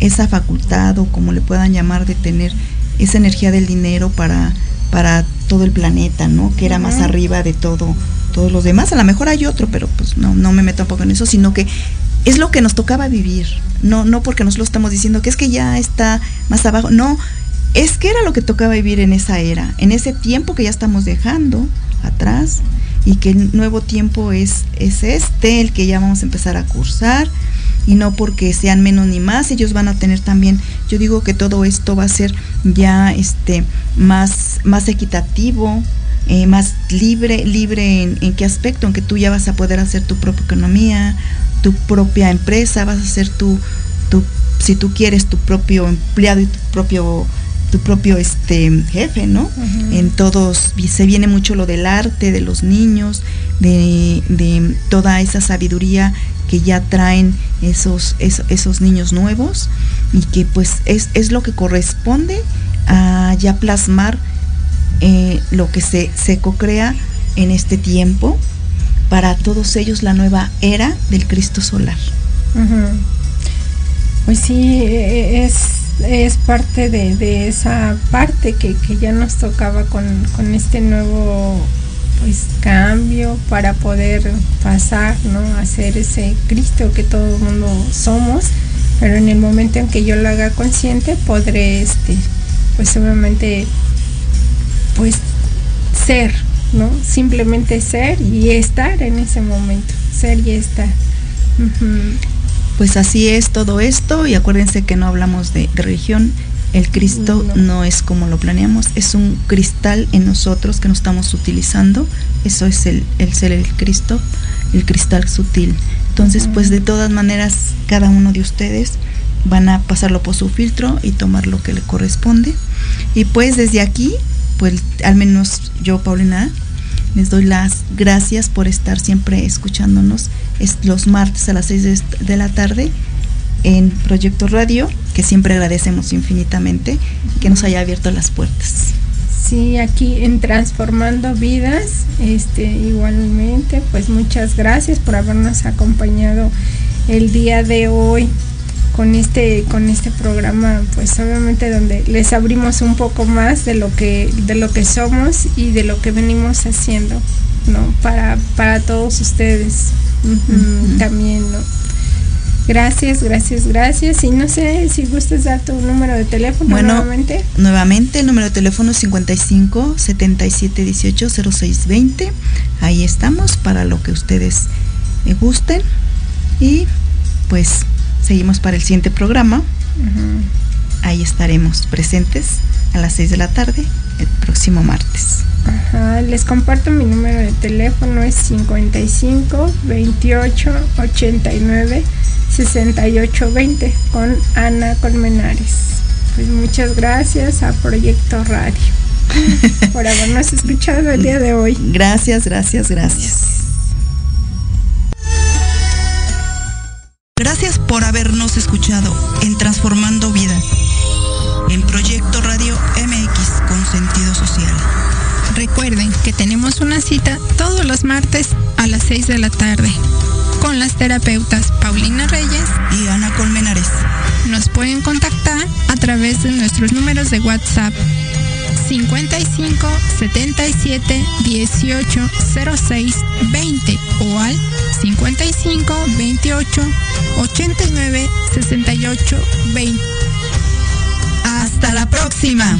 esa facultad o como le puedan llamar de tener esa energía del dinero para, para todo el planeta, ¿no? Que era más arriba de todo, todos los demás. A lo mejor hay otro, pero pues no, no me meto un poco en eso, sino que es lo que nos tocaba vivir. No, no porque nosotros estamos diciendo que es que ya está más abajo. No, es que era lo que tocaba vivir en esa era, en ese tiempo que ya estamos dejando atrás y que el nuevo tiempo es, es este, el que ya vamos a empezar a cursar y no porque sean menos ni más, ellos van a tener también, yo digo que todo esto va a ser ya este más, más equitativo, eh, más libre, libre en, qué aspecto, en que tú ya vas a poder hacer tu propia economía, tu propia empresa, vas a ser tu, tu si tú quieres, tu propio empleado y tu propio tu propio este jefe, ¿no? En todos se viene mucho lo del arte de los niños, de, de toda esa sabiduría que ya traen esos, esos, niños nuevos y que pues es, es, lo que corresponde a ya plasmar eh, lo que se, se co-crea en este tiempo para todos ellos la nueva era del Cristo solar. Pues sí, e, e, es, es parte de, de esa parte que, que, ya nos tocaba con, con este nuevo pues cambio para poder pasar, ¿no? A ser ese Cristo que todo el mundo somos, pero en el momento en que yo lo haga consciente podré, este, pues obviamente, pues ser, ¿no? Simplemente ser y estar en ese momento, ser y estar. Pues así es todo esto y acuérdense que no hablamos de religión, el Cristo no. es como lo planeamos, es un cristal en nosotros que nos estamos utilizando. Eso es el, ser el Cristo, el cristal sutil. Entonces, pues de todas maneras, cada uno de ustedes van a pasarlo por su filtro y tomar lo que le corresponde. Y pues desde aquí, pues al menos yo, Paulina, les doy las gracias por estar siempre escuchándonos es los martes a las 6 de la tarde en Proyecto Radio, que siempre agradecemos infinitamente que nos haya abierto las puertas. Sí, aquí en Transformando Vidas, este, igualmente, pues muchas gracias por habernos acompañado el día de hoy con este, con este programa, pues obviamente donde les abrimos un poco más de lo que, de lo que somos y de lo que venimos haciendo, ¿no? Para, para todos ustedes. También, ¿no? Gracias, gracias, gracias. Y no sé si gustas dar tu número de teléfono bueno, nuevamente. Nuevamente, el número de teléfono es 55 77 18 06 20. Ahí estamos para lo que ustedes me gusten. Y pues seguimos para el siguiente programa. Ahí estaremos presentes a las 6 de la tarde el próximo martes. Ajá, les comparto mi número de teléfono es 55 28 89 6820 con Ana Colmenares. Pues muchas gracias a Proyecto Radio por habernos escuchado el día de hoy. Gracias, gracias, gracias. Gracias por habernos escuchado en Transformando Vidas, en Proyecto Radio MX con sentido social. Recuerden que tenemos una cita todos los martes a las 6 de la tarde con las terapeutas Paulina Reyes y Ana Colmenares. Nos pueden contactar a través de nuestros números de WhatsApp 55 77 18 06 20 o al 55 28 89 68 20. Hasta la próxima.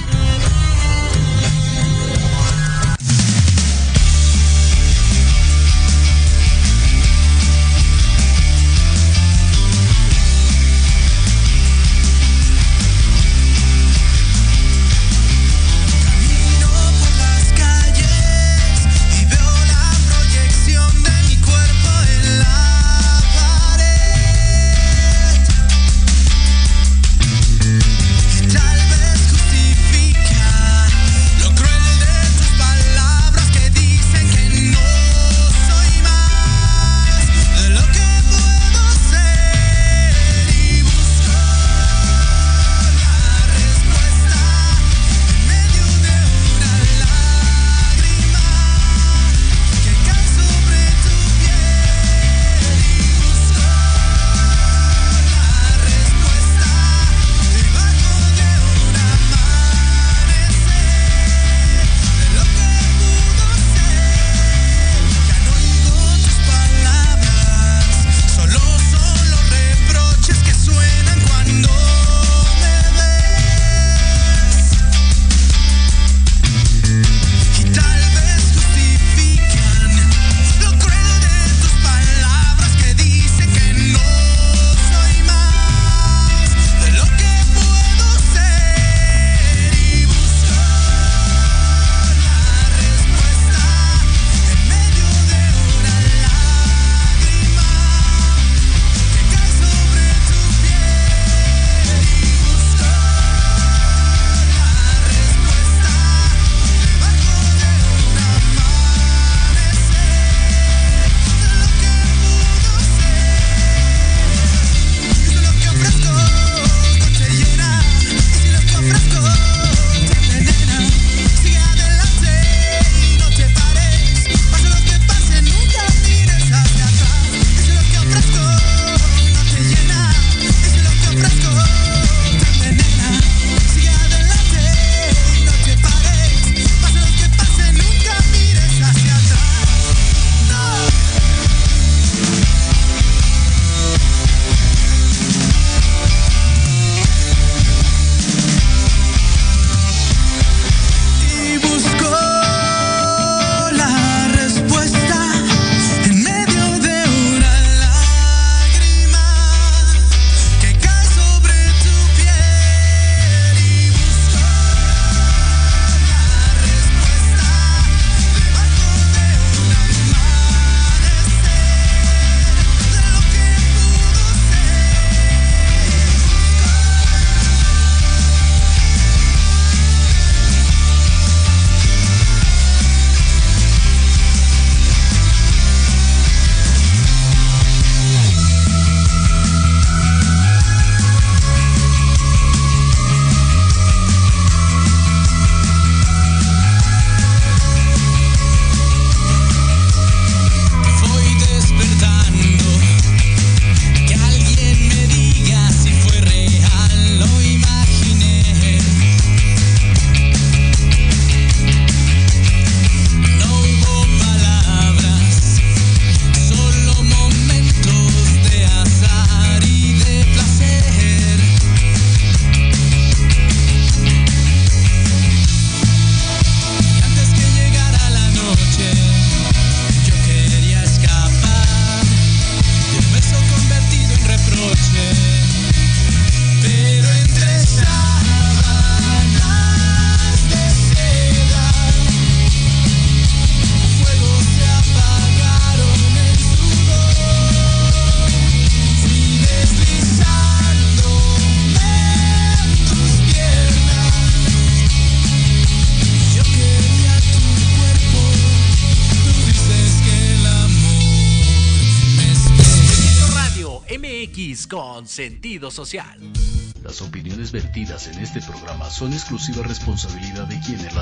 En este programa son exclusiva responsabilidad de quienes